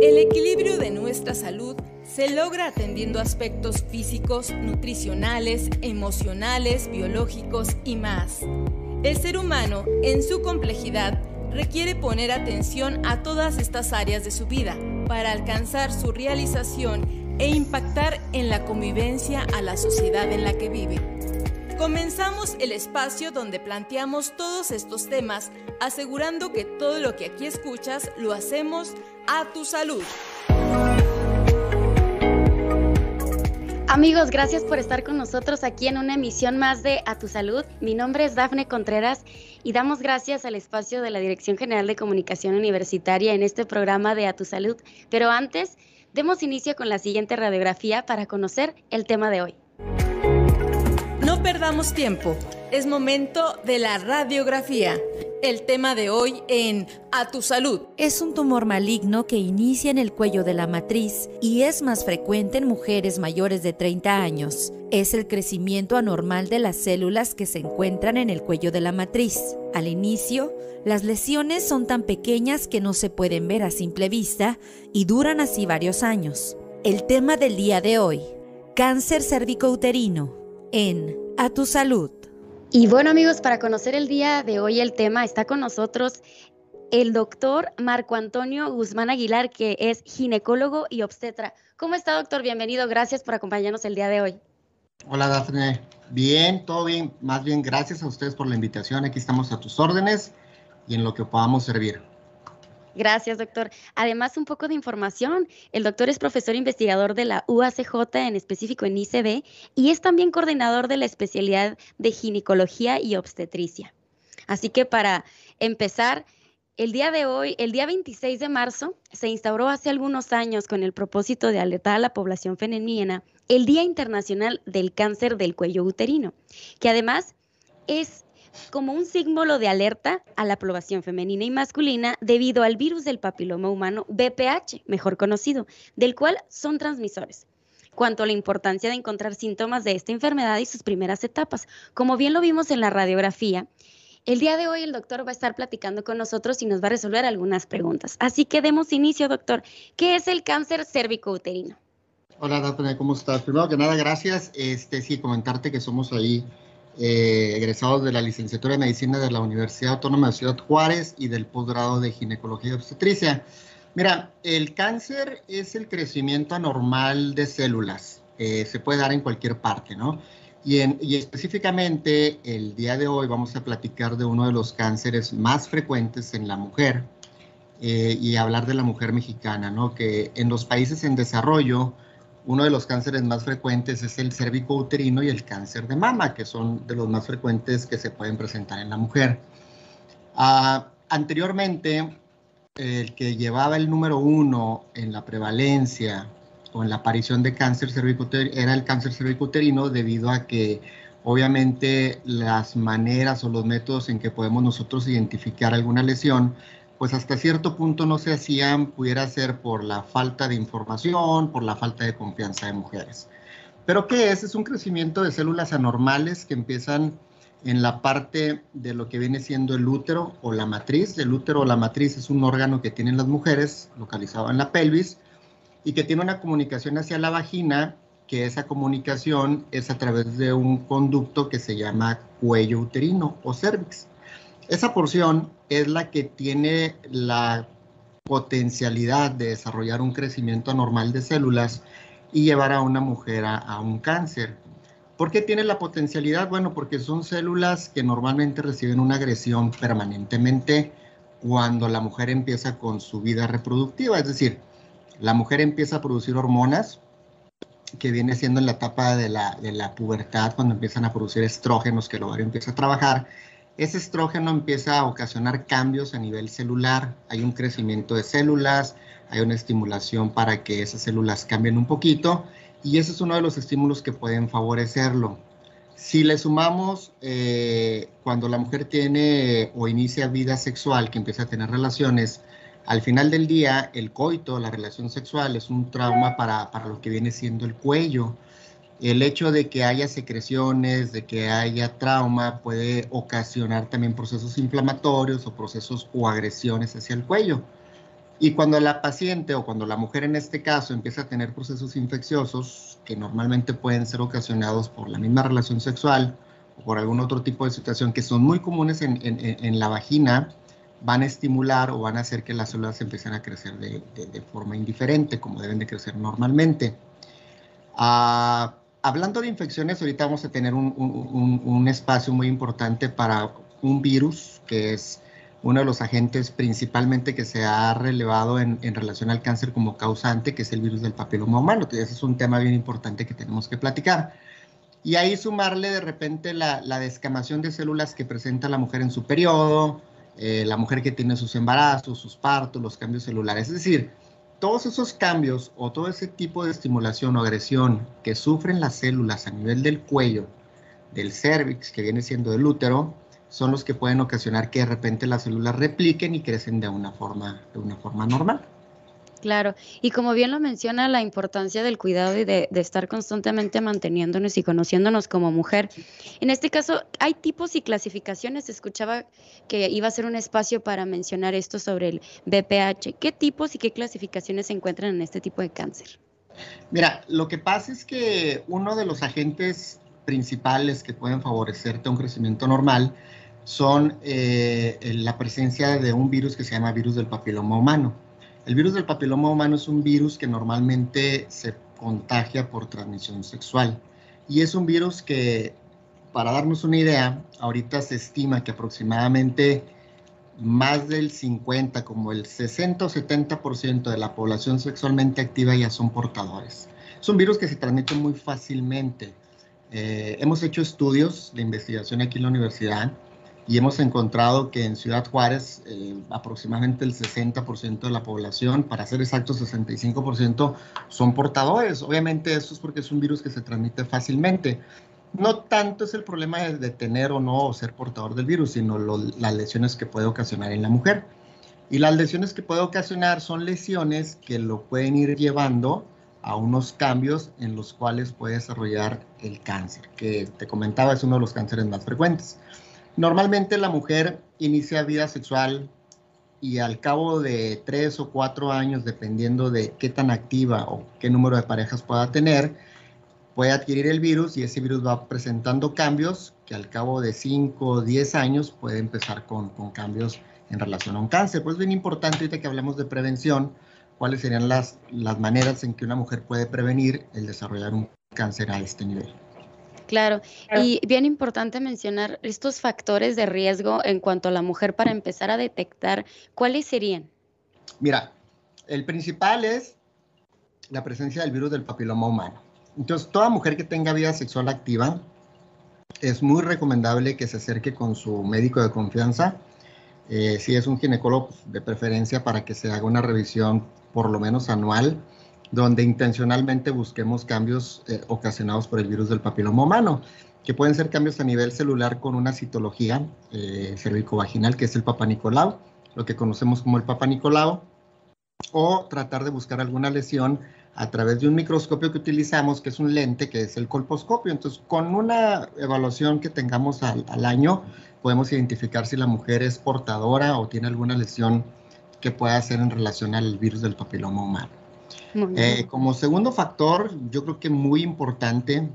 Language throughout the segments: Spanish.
El equilibrio de nuestra salud se logra atendiendo aspectos físicos, nutricionales, emocionales, biológicos y más. El ser humano, en su complejidad, requiere poner atención a todas estas áreas de su vida para alcanzar su realización e impactar en la convivencia a la sociedad en la que vive. Comenzamos el espacio donde planteamos todos estos temas, asegurando que todo lo que aquí escuchas lo hacemos a tu salud. Amigos, gracias por estar con nosotros aquí en una emisión más de A Tu Salud. Mi nombre es Dafne Contreras y damos gracias al espacio de la Dirección General de Comunicación Universitaria en este programa de A Tu Salud. Pero antes, demos inicio con la siguiente radiografía para conocer el tema de hoy. No perdamos tiempo, es momento de la radiografía. El tema de hoy en A tu salud. Es un tumor maligno que inicia en el cuello de la matriz y es más frecuente en mujeres mayores de 30 años. Es el crecimiento anormal de las células que se encuentran en el cuello de la matriz. Al inicio, las lesiones son tan pequeñas que no se pueden ver a simple vista y duran así varios años. El tema del día de hoy, cáncer cervicouterino en A tu salud. Y bueno amigos, para conocer el día de hoy el tema, está con nosotros el doctor Marco Antonio Guzmán Aguilar, que es ginecólogo y obstetra. ¿Cómo está doctor? Bienvenido, gracias por acompañarnos el día de hoy. Hola Dafne, bien, todo bien, más bien gracias a ustedes por la invitación, aquí estamos a tus órdenes y en lo que podamos servir. Gracias, doctor. Además, un poco de información. El doctor es profesor investigador de la UACJ, en específico en ICB, y es también coordinador de la especialidad de ginecología y obstetricia. Así que para empezar, el día de hoy, el día 26 de marzo, se instauró hace algunos años con el propósito de alertar a la población femenina el Día Internacional del Cáncer del Cuello Uterino, que además es como un símbolo de alerta a la población femenina y masculina debido al virus del papiloma humano BPH, mejor conocido, del cual son transmisores. Cuanto a la importancia de encontrar síntomas de esta enfermedad y sus primeras etapas, como bien lo vimos en la radiografía, el día de hoy el doctor va a estar platicando con nosotros y nos va a resolver algunas preguntas. Así que demos inicio, doctor. ¿Qué es el cáncer cérvico-uterino? Hola, Daphne, ¿cómo estás? Primero que nada, gracias. Este, sí, comentarte que somos ahí eh, egresados de la licenciatura de medicina de la Universidad Autónoma de Ciudad Juárez y del posgrado de ginecología y obstetricia. Mira, el cáncer es el crecimiento anormal de células. Eh, se puede dar en cualquier parte, ¿no? Y, en, y, específicamente el día de hoy vamos a platicar de uno de los cánceres más frecuentes en la mujer eh, y hablar de la mujer mexicana, ¿no? Que en los países en desarrollo, uno de los cánceres más frecuentes es el cérvico uterino y el cáncer de mama, que son de los más frecuentes que se pueden presentar en la mujer. Uh, anteriormente, el que llevaba el número uno en la prevalencia o en la aparición de cáncer cervicuterino era el cáncer cervicuterino debido a que obviamente las maneras o los métodos en que podemos nosotros identificar alguna lesión pues hasta cierto punto no se hacían, pudiera ser por la falta de información, por la falta de confianza de mujeres. Pero ¿qué es? Es un crecimiento de células anormales que empiezan en la parte de lo que viene siendo el útero o la matriz. El útero o la matriz es un órgano que tienen las mujeres, localizado en la pelvis, y que tiene una comunicación hacia la vagina, que esa comunicación es a través de un conducto que se llama cuello uterino o cervix. Esa porción es la que tiene la potencialidad de desarrollar un crecimiento anormal de células y llevar a una mujer a, un cáncer. ¿Por qué tiene la potencialidad? Bueno, porque son células que normalmente reciben una agresión permanentemente cuando la mujer empieza con su vida reproductiva, es decir, la mujer empieza a producir hormonas, que viene siendo en la etapa de la, de la pubertad, cuando empiezan a producir estrógenos, que el ovario empieza a trabajar, ese estrógeno empieza a ocasionar cambios a nivel celular, hay un crecimiento de células, hay una estimulación para que esas células cambien un poquito y ese es uno de los estímulos que pueden favorecerlo. Si le sumamos eh, cuando la mujer tiene o inicia vida sexual, que empieza a tener relaciones, al final del día el coito, la relación sexual, es un trauma para, para lo que viene siendo el cuello el hecho de que haya secreciones, de que haya trauma, puede ocasionar también procesos inflamatorios o procesos o agresiones hacia el cuello. Y cuando la paciente o cuando la mujer en este caso empieza a tener procesos infecciosos, que normalmente pueden ser ocasionados por la misma relación sexual o por algún otro tipo de situación que son muy comunes en, en, en la vagina, van a estimular o van a hacer que las células empiecen a crecer de, de, de forma indiferente, como deben de crecer normalmente. Uh, hablando de infecciones, ahorita vamos a tener un, un, espacio muy importante para un virus que es uno de los agentes principalmente que se ha relevado en, en, relación al cáncer como causante, que es el virus del papiloma humano. Entonces, ese es un tema bien importante que tenemos que platicar. Y ahí sumarle de repente la, la descamación de células que presenta la mujer en su periodo, eh, la mujer que tiene sus embarazos, sus partos, los cambios celulares. Es decir, todos esos cambios o todo ese tipo de estimulación o agresión que sufren las células a nivel del cuello, del cervix, que viene siendo el útero, son los que pueden ocasionar que de repente las células repliquen y crecen de una forma, de una forma normal. Claro, y como bien lo menciona, la importancia del cuidado y de, estar constantemente manteniéndonos y conociéndonos como mujer. En este caso, hay tipos y clasificaciones. Escuchaba que iba a ser un espacio para mencionar esto sobre el BPH. ¿Qué tipos y qué clasificaciones se encuentran en este tipo de cáncer? Mira, lo que pasa es que uno de los agentes principales que pueden favorecerte un crecimiento normal son eh, la presencia de un virus que se llama virus del papiloma humano. El virus del papiloma humano es un virus que normalmente se contagia por transmisión sexual y es un virus que, para darnos una idea, ahorita se estima que aproximadamente más del 50, como el 60 o 70% de la población sexualmente activa ya son portadores. Es un virus que se transmite muy fácilmente. Eh, hemos hecho estudios de investigación aquí en la universidad y hemos encontrado que en Ciudad Juárez eh, aproximadamente el 60% de la población, para ser exactos 65%, son portadores. Obviamente eso es porque es un virus que se transmite fácilmente. No tanto es el problema de tener o no o ser portador del virus, sino lo, las lesiones que puede ocasionar en la mujer. Y las lesiones que puede ocasionar son lesiones que lo pueden ir llevando a unos cambios en los cuales puede desarrollar el cáncer, que te comentaba es uno de los cánceres más frecuentes. Normalmente la mujer inicia vida sexual y al cabo de tres o cuatro años, dependiendo de qué tan activa o qué número de parejas pueda tener, puede adquirir el virus y ese virus va presentando cambios que al cabo de cinco o diez años puede empezar con, con cambios en relación a un cáncer. Pues es bien importante ahorita que hablemos de prevención, cuáles serían las, las maneras en que una mujer puede prevenir el desarrollar un cáncer a este nivel. Claro, y bien importante mencionar estos factores de riesgo en cuanto a la mujer para empezar a detectar, ¿cuáles serían? Mira, el principal es la presencia del virus del papiloma humano. Entonces, toda mujer que tenga vida sexual activa, es muy recomendable que se acerque con su médico de confianza, eh, si es un ginecólogo de preferencia para que se haga una revisión por lo menos anual donde intencionalmente busquemos cambios eh, ocasionados por el virus del papiloma humano, que pueden ser cambios a nivel celular con una citología eh, cervicovaginal, que es el Papa Nicolau, lo que conocemos como el Papa Nicolau, o tratar de buscar alguna lesión a través de un microscopio que utilizamos, que es un lente, que es el colposcopio. Entonces, con una evaluación que tengamos al, al año, podemos identificar si la mujer es portadora o tiene alguna lesión que pueda hacer en relación al virus del papiloma humano. Eh, como segundo factor, yo creo que muy importante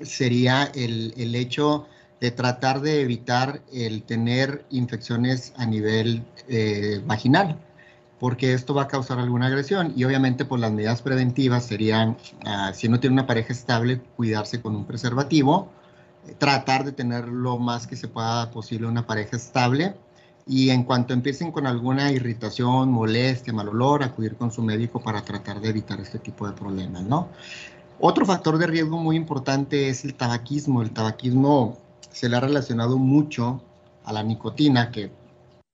sería el, el, hecho de tratar de evitar el tener infecciones a nivel eh, vaginal, porque esto va a causar alguna agresión y obviamente por pues, las medidas preventivas serían, uh, si no tiene una pareja estable, cuidarse con un preservativo, tratar de tener lo más que se pueda posible una pareja estable y en cuanto empiecen con alguna irritación, molestia, mal olor, acudir con su médico para tratar de evitar este tipo de problemas, ¿no? Otro factor de riesgo muy importante es el tabaquismo. El tabaquismo se le ha relacionado mucho a la nicotina, que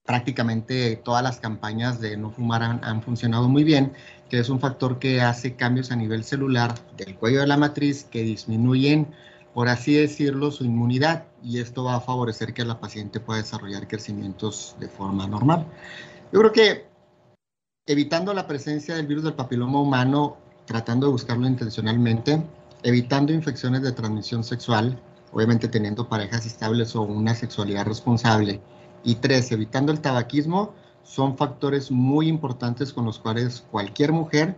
prácticamente todas las campañas de no fumar han, han, funcionado muy bien, que es un factor que hace cambios a nivel celular del cuello de la matriz que disminuyen por así decirlo, su inmunidad y esto va a favorecer que la paciente pueda desarrollar crecimientos de forma normal. Yo creo que evitando la presencia del virus del papiloma humano, tratando de buscarlo intencionalmente, evitando infecciones de transmisión sexual, obviamente teniendo parejas estables o una sexualidad responsable. Y tres, evitando el tabaquismo, son factores muy importantes con los cuales cualquier mujer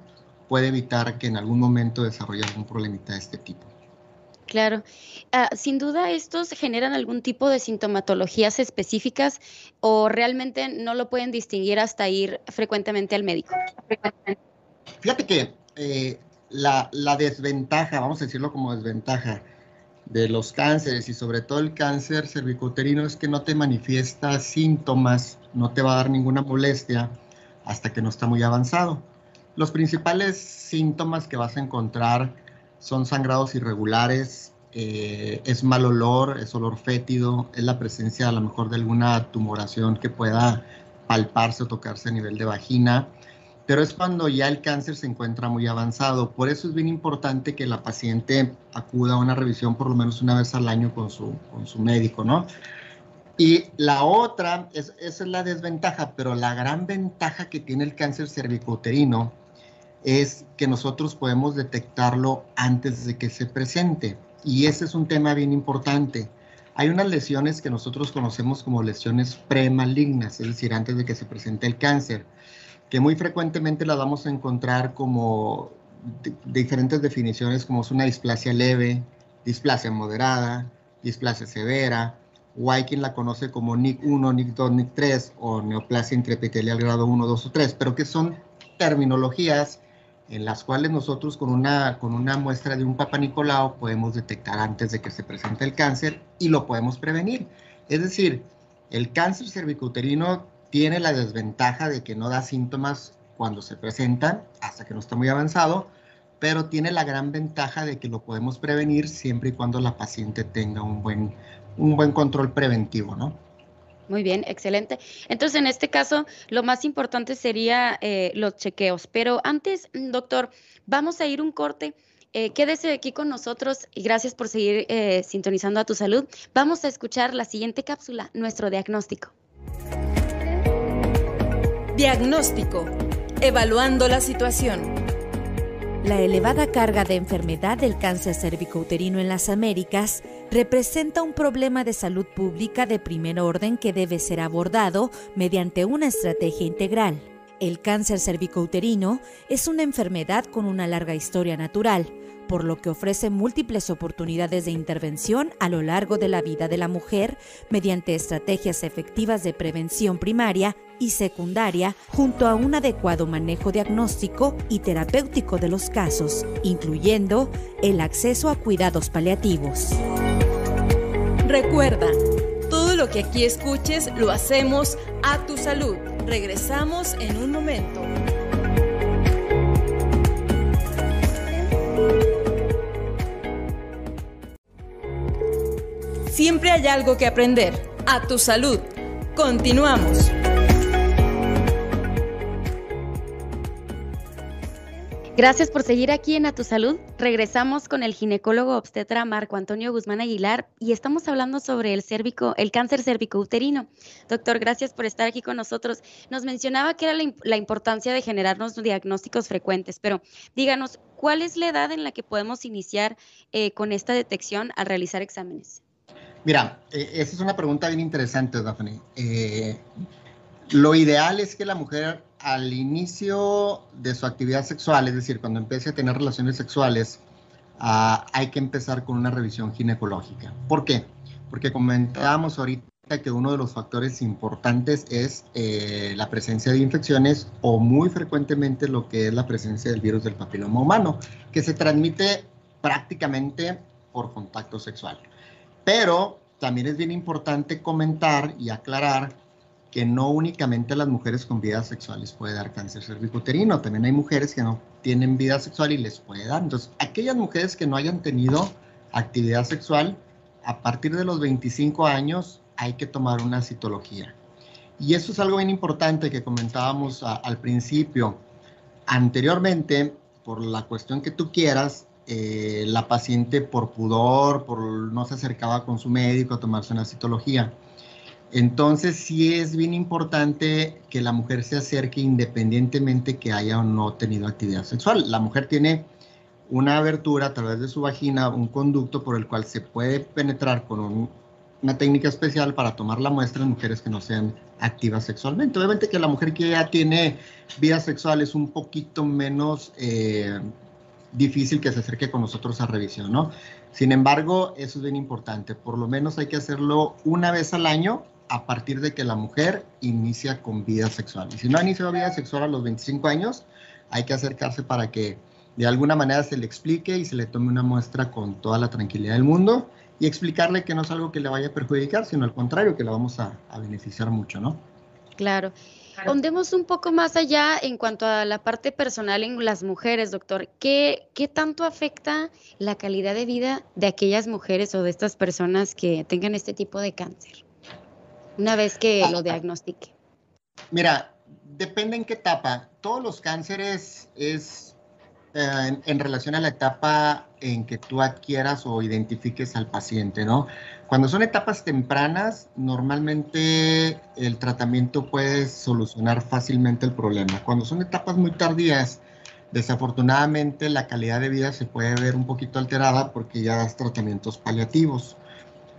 puede evitar que en algún momento desarrolle algún problemita de este tipo. Claro. Ah, sin duda, estos generan algún tipo de sintomatologías específicas o realmente no lo pueden distinguir hasta ir frecuentemente al médico. Fíjate que eh, la, la, desventaja, vamos a decirlo como desventaja, de los cánceres y sobre todo el cáncer cervicouterino es que no te manifiesta síntomas, no te va a dar ninguna molestia hasta que no está muy avanzado. Los principales síntomas que vas a encontrar son sangrados irregulares, eh, es mal olor, es olor fétido, es la presencia a lo mejor de alguna tumoración que pueda palparse o tocarse a nivel de vagina, pero es cuando ya el cáncer se encuentra muy avanzado. Por eso es bien importante que la paciente acuda a una revisión por lo menos una vez al año con su, con su médico, ¿no? Y la otra, es, esa es la desventaja, pero la gran ventaja que tiene el cáncer cervicouterino es que nosotros podemos detectarlo antes de que se presente. Y ese es un tema bien importante. Hay unas lesiones que nosotros conocemos como lesiones premalignas, es decir, antes de que se presente el cáncer, que muy frecuentemente las vamos a encontrar como diferentes definiciones, como es una displasia leve, displasia moderada, displasia severa, o hay quien la conoce como NIC 1, NIC 2, NIC 3 o neoplasia intraepitelial grado 1, 2 o 3, pero que son terminologías en las cuales nosotros con una, con una muestra de un Papa Nicolau podemos detectar antes de que se presente el cáncer y lo podemos prevenir. Es decir, el cáncer cervicouterino tiene la desventaja de que no da síntomas cuando se presentan, hasta que no está muy avanzado, pero tiene la gran ventaja de que lo podemos prevenir siempre y cuando la paciente tenga un buen, un buen control preventivo, ¿no? Muy bien, excelente. Entonces, en este caso, lo más importante sería eh, los chequeos. Pero antes, mm, doctor, vamos a ir un corte. Eh, quédese aquí con nosotros y gracias por seguir eh, sintonizando a tu salud. Vamos a escuchar la siguiente cápsula, nuestro diagnóstico. Diagnóstico. Evaluando la situación. La elevada carga de enfermedad del cáncer cervicouterino en las Américas representa un problema de salud pública de primer orden que debe ser abordado mediante una estrategia integral. El cáncer cervicouterino es una enfermedad con una larga historia natural, por lo que ofrece múltiples oportunidades de intervención a lo largo de la vida de la mujer mediante estrategias efectivas de prevención primaria y secundaria junto a un adecuado manejo diagnóstico y terapéutico de los casos, incluyendo el acceso a cuidados paliativos. Recuerda, todo lo que aquí escuches lo hacemos a tu salud. Regresamos en un momento. Siempre hay algo que aprender. A tu salud. Continuamos. Gracias por seguir aquí en A Tu Salud. Regresamos con el ginecólogo obstetra Marco Antonio Guzmán Aguilar y estamos hablando sobre el cérvico, el cáncer cervicouterino. Doctor, gracias por estar aquí con nosotros. Nos mencionaba que era la, importancia de generarnos diagnósticos frecuentes, pero díganos, ¿cuál es la edad en la que podemos iniciar eh, con esta detección al realizar exámenes? Mira, eh, esa es una pregunta bien interesante, Daphne. Eh, lo ideal es que la mujer al inicio de su actividad sexual, es decir, cuando empiece a tener relaciones sexuales, ah, hay que empezar con una revisión ginecológica. ¿Por qué? Porque comentábamos ahorita que uno de los factores importantes es eh, la presencia de infecciones o muy frecuentemente lo que es la presencia del virus del papiloma humano, que se transmite prácticamente por contacto sexual. Pero también es bien importante comentar y aclarar que no únicamente a las mujeres con vidas sexuales puede dar cáncer cervicuterino, también hay mujeres que no tienen vida sexual y les puede dar. Entonces, aquellas mujeres que no hayan tenido actividad sexual, a partir de los 25 años hay que tomar una citología. Y eso es algo bien importante que comentábamos al principio. Anteriormente, por la cuestión que tú quieras, eh, la paciente por pudor, por no se acercaba con su médico a tomarse una citología. Entonces sí es bien importante que la mujer se acerque independientemente que haya o no tenido actividad sexual. La mujer tiene una abertura a través de su vagina, un conducto por el cual se puede penetrar con una técnica especial para tomar la muestra en mujeres que no sean activas sexualmente. Obviamente que la mujer que ya tiene vida sexual es un poquito menos eh, difícil que se acerque con nosotros a revisión, ¿no? Sin embargo, eso es bien importante. Por lo menos hay que hacerlo una vez al año a partir de que la mujer inicia con vida sexual. Y si no ha iniciado vida sexual a los 25 años, hay que acercarse para que de alguna manera se le explique y se le tome una muestra con toda la tranquilidad del mundo y explicarle que no es algo que le vaya a perjudicar, sino al contrario, que la vamos a, beneficiar mucho, ¿no? Claro. Ondemos un poco más allá en cuanto a la parte personal en las mujeres, doctor. ¿Qué, ¿Qué tanto afecta la calidad de vida de aquellas mujeres o de estas personas que tengan este tipo de cáncer? Una vez que lo diagnostique. Mira, depende en qué etapa. Todos los cánceres es eh, en, relación a la etapa en que tú adquieras o identifiques al paciente, ¿no? Cuando son etapas tempranas, normalmente el tratamiento puede solucionar fácilmente el problema. Cuando son etapas muy tardías, desafortunadamente la calidad de vida se puede ver un poquito alterada porque ya das tratamientos paliativos.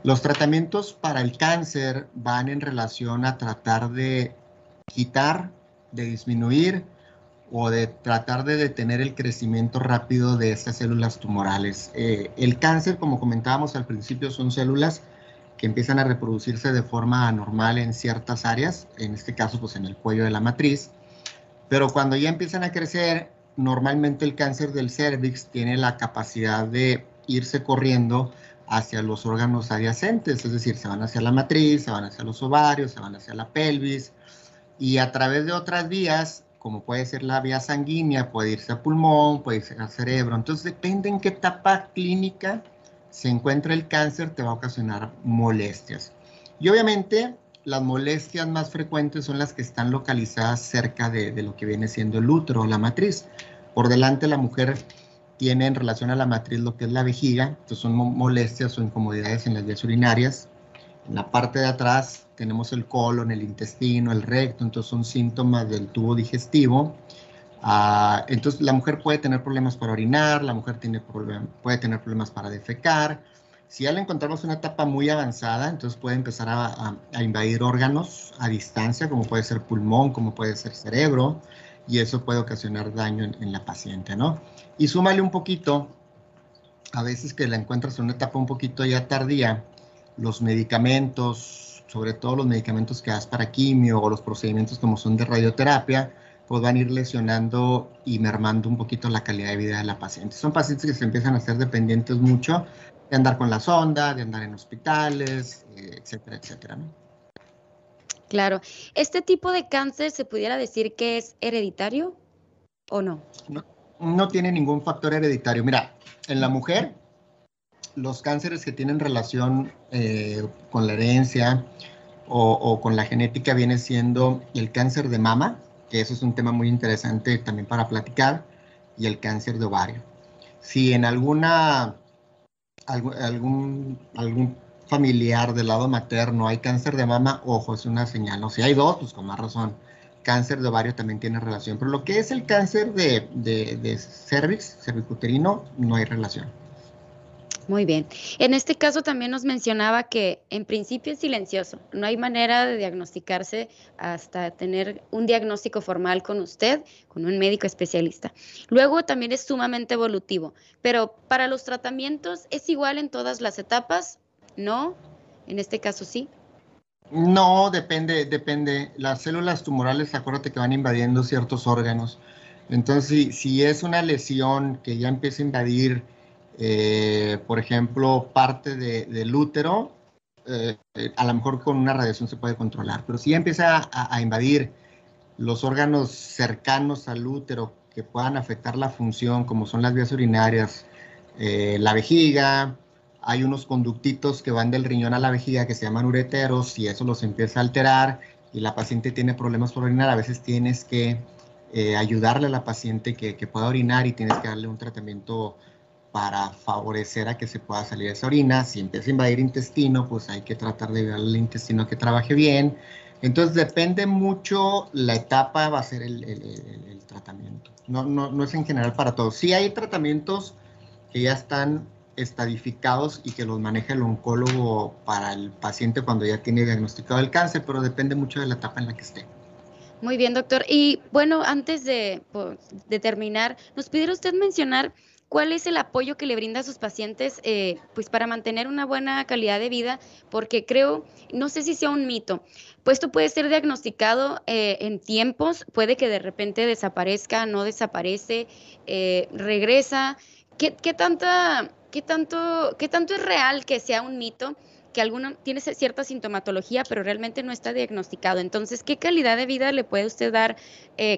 Los tratamientos para el cáncer van en relación a tratar de quitar, de disminuir o de tratar de detener el crecimiento rápido de estas células tumorales. Eh, el cáncer, como comentábamos al principio, son células que empiezan a reproducirse de forma anormal en ciertas áreas, en este caso pues en el cuello de la matriz, pero cuando ya empiezan a crecer, normalmente el cáncer del cervix tiene la capacidad de irse corriendo hacia los órganos adyacentes, es decir, se van hacia la matriz, se van hacia los ovarios, se van hacia la pelvis, y a través de otras vías como puede ser la vía sanguínea, puede irse a pulmón, puede irse al cerebro. Entonces, depende en qué etapa clínica se encuentra el cáncer, te va a ocasionar molestias. Y obviamente, las molestias más frecuentes son las que están localizadas cerca de, lo que viene siendo el útero o la matriz. Por delante, la mujer tiene en relación a la matriz lo que es la vejiga, entonces son molestias o incomodidades en las vías urinarias. En la parte de atrás tenemos el colon, el intestino, el recto, entonces son síntomas del tubo digestivo. Ah, entonces la mujer puede tener problemas para orinar, la mujer tiene puede tener problemas para defecar. Si ya le encontramos una etapa muy avanzada, entonces puede empezar a, invadir órganos a distancia, como puede ser pulmón, como puede ser cerebro, y eso puede ocasionar daño en, en la paciente, ¿no? Y súmale un poquito, a veces que la encuentras en una etapa un poquito ya tardía, los medicamentos, sobre todo los medicamentos que das para quimio o los procedimientos como son de radioterapia, pues van a ir lesionando y mermando un poquito la calidad de vida de la paciente. Son pacientes que se empiezan a ser dependientes mucho de andar con la sonda, de andar en hospitales, eh, etcétera, etcétera. Claro. ¿Este tipo de cáncer se pudiera decir que es hereditario o no? No, no tiene ningún factor hereditario. Mira, en la mujer los cánceres que tienen relación eh, con la herencia o, con la genética viene siendo el cáncer de mama, que eso es un tema muy interesante también para platicar, y el cáncer de ovario. Si en alguna, algún, algún familiar del lado materno hay cáncer de mama, ojo, es una señal. O si hay dos, pues con más razón. Cáncer de ovario también tiene relación. Pero lo que es el cáncer de, de, de cervix, cervicuterino, no hay relación. Muy bien. En este caso también nos mencionaba que en principio es silencioso. No hay manera de diagnosticarse hasta tener un diagnóstico formal con usted, con un médico especialista. Luego también es sumamente evolutivo. Pero para los tratamientos, ¿es igual en todas las etapas? ¿No? En este caso sí. No, depende, depende. Las células tumorales, acuérdate que van invadiendo ciertos órganos. Entonces, si, si es una lesión que ya empieza a invadir eh, por ejemplo, parte del útero, eh, a lo mejor con una radiación se puede controlar, pero si ya empieza a, invadir los órganos cercanos al útero que puedan afectar la función, como son las vías urinarias, eh, la vejiga, hay unos conductitos que van del riñón a la vejiga que se llaman ureteros y eso los empieza a alterar y la paciente tiene problemas por orinar, a veces tienes que ayudarle a la paciente que, que, pueda orinar y tienes que darle un tratamiento para favorecer a que se pueda salir esa orina. Si empieza a invadir intestino, pues hay que tratar de ver al intestino que trabaje bien. Entonces depende mucho la etapa, va a ser el, tratamiento. No, no, no, es en general para todos. Sí hay tratamientos que ya están estadificados y que los maneja el oncólogo para el paciente cuando ya tiene diagnosticado el cáncer, pero depende mucho de la etapa en la que esté. Muy bien, doctor. Y bueno, antes de, de terminar, ¿nos pudiera usted mencionar ¿Cuál es el apoyo que le brinda a sus pacientes eh, pues para mantener una buena calidad de vida? Porque creo, no sé si sea un mito, pues esto puede ser diagnosticado eh, en tiempos, puede que de repente desaparezca, no desaparece, eh, regresa. ¿Qué, tanta, qué, tanto, ¿Qué tanto es real que sea un mito? que alguno tiene cierta sintomatología, pero realmente no está diagnosticado. Entonces, ¿qué calidad de vida le puede usted dar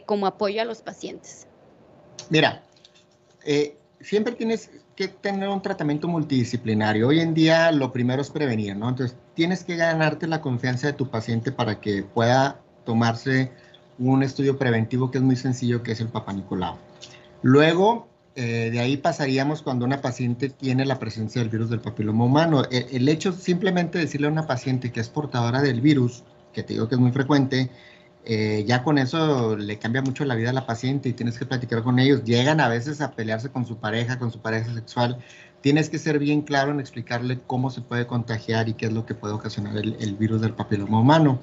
como apoyo a los pacientes? Mira, siempre tienes que tener un tratamiento multidisciplinario. Hoy en día lo primero es prevenir, ¿no? Entonces tienes que ganarte la confianza de tu paciente para que pueda tomarse un estudio preventivo que es muy sencillo, que es el Papa Nicolau. Luego, eh, de ahí pasaríamos cuando una paciente tiene la presencia del virus del papiloma humano. El, el hecho simplemente decirle a una paciente que es portadora del virus, que te digo que es muy frecuente, eh, ya con eso le cambia mucho la vida a la paciente y tienes que platicar con ellos. Llegan a veces a pelearse con su pareja, con su pareja sexual. Tienes que ser bien claro en explicarle cómo se puede contagiar y qué es lo que puede ocasionar el, el virus del papiloma humano.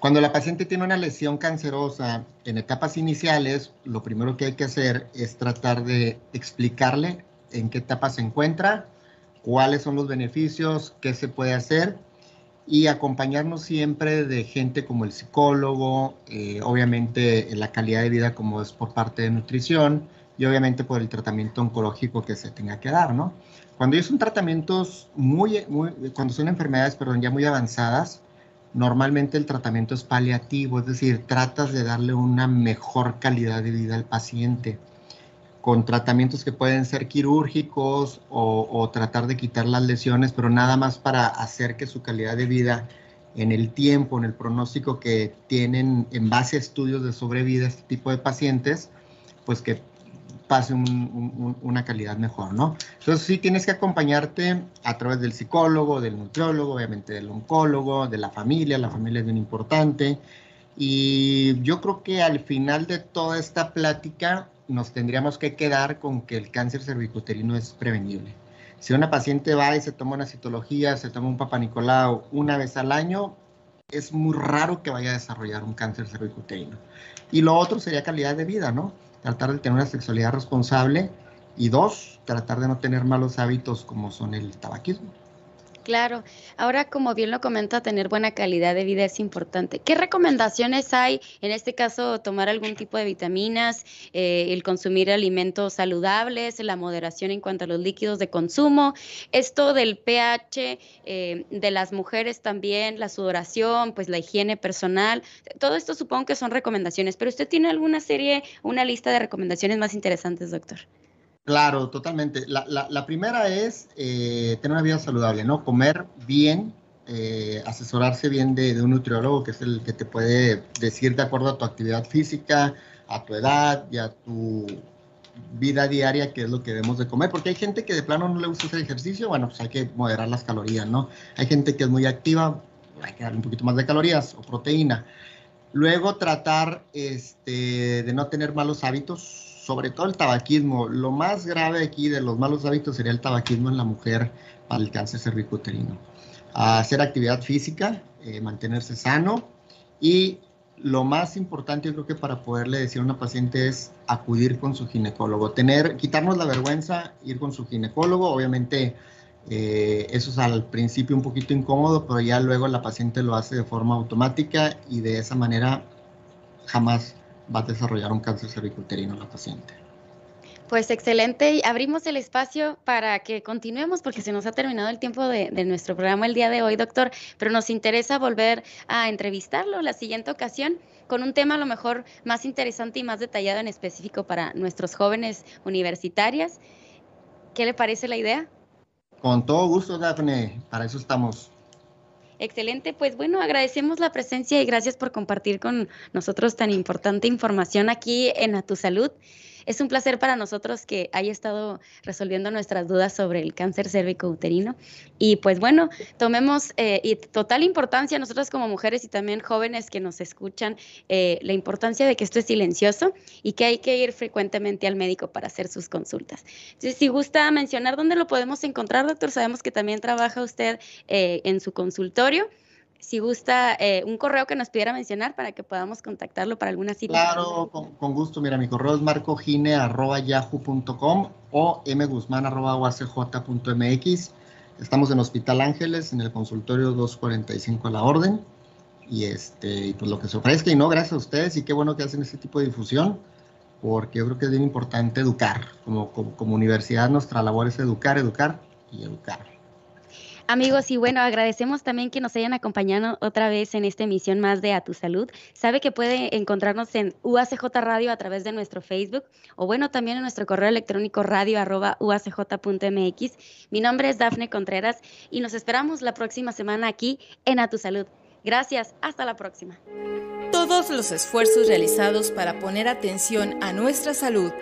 Cuando la paciente tiene una lesión cancerosa en etapas iniciales, lo primero que hay que hacer es tratar de explicarle en qué etapa se encuentra, cuáles son los beneficios, qué se puede hacer y acompañarnos siempre de gente como el psicólogo, eh, obviamente la calidad de vida como es por parte de nutrición y obviamente por el tratamiento oncológico que se tenga que dar, ¿no? Cuando son tratamientos muy, muy, cuando son enfermedades, perdón, ya muy avanzadas, normalmente el tratamiento es paliativo, es decir, tratas de darle una mejor calidad de vida al paciente con tratamientos que pueden ser quirúrgicos o, tratar de quitar las lesiones, pero nada más para hacer que su calidad de vida en el tiempo, en el pronóstico que tienen en base a estudios de sobrevida este tipo de pacientes, pues que pase una calidad mejor, ¿no? Entonces sí tienes que acompañarte a través del psicólogo, del nutriólogo, obviamente del oncólogo, de la familia, la familia es bien importante. Y yo creo que al final de toda esta plática nos tendríamos que quedar con que el cáncer cervicuterino es prevenible. Si una paciente va y se toma una citología, se toma un papanicolau una vez al año, es muy raro que vaya a desarrollar un cáncer cervicuterino. Y lo otro sería calidad de vida, ¿no? Tratar de tener una sexualidad responsable y dos, tratar de no tener malos hábitos como son el tabaquismo. Claro, ahora como bien lo comenta, tener buena calidad de vida es importante. ¿Qué recomendaciones hay? En este caso, tomar algún tipo de vitaminas, eh, el consumir alimentos saludables, la moderación en cuanto a los líquidos de consumo, esto del pH eh, de las mujeres también, la sudoración, pues la higiene personal, todo esto supongo que son recomendaciones, pero usted tiene alguna serie, una lista de recomendaciones más interesantes, doctor. Claro, totalmente. La, primera es eh, tener una vida saludable, ¿no? Comer bien, eh, asesorarse bien de, un nutriólogo, que es el que te puede decir de acuerdo a tu actividad física, a tu edad y a tu vida diaria qué es lo que debemos de comer, porque hay gente que de plano no le gusta hacer ejercicio, bueno, pues hay que moderar las calorías, ¿no? Hay gente que es muy activa, hay que darle un poquito más de calorías o proteína. Luego tratar este, de no tener malos hábitos, sobre todo el tabaquismo. Lo más grave aquí de los malos hábitos sería el tabaquismo en la mujer para el cáncer cervicuterino. Hacer actividad física, eh, mantenerse sano y lo más importante yo creo que para poderle decir a una paciente es acudir con su ginecólogo, tener, quitarnos la vergüenza, ir con su ginecólogo, obviamente eh, eso es al principio un poquito incómodo, pero ya luego la paciente lo hace de forma automática y de esa manera jamás va a desarrollar un cáncer cervicuterino la paciente. Pues excelente. Abrimos el espacio para que continuemos porque se nos ha terminado el tiempo de, nuestro programa el día de hoy, doctor, pero nos interesa volver a entrevistarlo la siguiente ocasión con un tema a lo mejor más interesante y más detallado en específico para nuestros jóvenes universitarias. ¿Qué le parece la idea? Con todo gusto, Daphne. Para eso estamos. Excelente, pues bueno, agradecemos la presencia y gracias por compartir con nosotros tan importante información aquí en A Tu Salud. Es un placer para nosotros que haya estado resolviendo nuestras dudas sobre el cáncer cérvico-uterino. Y pues bueno, tomemos eh, y total importancia nosotros como mujeres y también jóvenes que nos escuchan, eh, la importancia de que esto es silencioso y que hay que ir frecuentemente al médico para hacer sus consultas. Si gusta mencionar dónde lo podemos encontrar, doctor, sabemos que también trabaja usted eh, en su consultorio si gusta eh, un correo que nos pudiera mencionar para que podamos contactarlo para alguna cita. Claro, con, gusto. Mira, mi correo es marcogine.yahoo.com o mguzman.uacj.mx. Estamos en Hospital Ángeles, en el consultorio 245 a la orden. Y este, pues lo que se ofrezca, y no, gracias a ustedes, y qué bueno que hacen este tipo de difusión, porque yo creo que es bien importante educar. como, como universidad, nuestra labor es educar, educar y educar. Amigos, y bueno, agradecemos también que nos hayan acompañado otra vez en esta emisión más de A Tu Salud. Sabe que puede encontrarnos en UACJ Radio a través de nuestro Facebook o bueno, también en nuestro correo electrónico radio. Mi nombre es Dafne Contreras y nos esperamos la próxima semana aquí en A Tu Salud. Gracias, hasta la próxima. Todos los esfuerzos realizados para poner atención a nuestra salud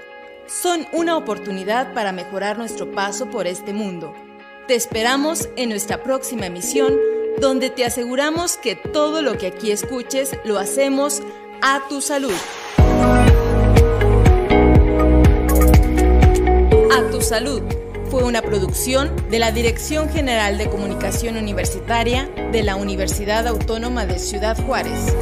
son una oportunidad para mejorar nuestro paso por este mundo. Te esperamos en nuestra próxima emisión, donde te aseguramos que todo lo que aquí escuches lo hacemos a tu salud. A tu salud fue una producción de la Dirección General de Comunicación Universitaria de la Universidad Autónoma de Ciudad Juárez.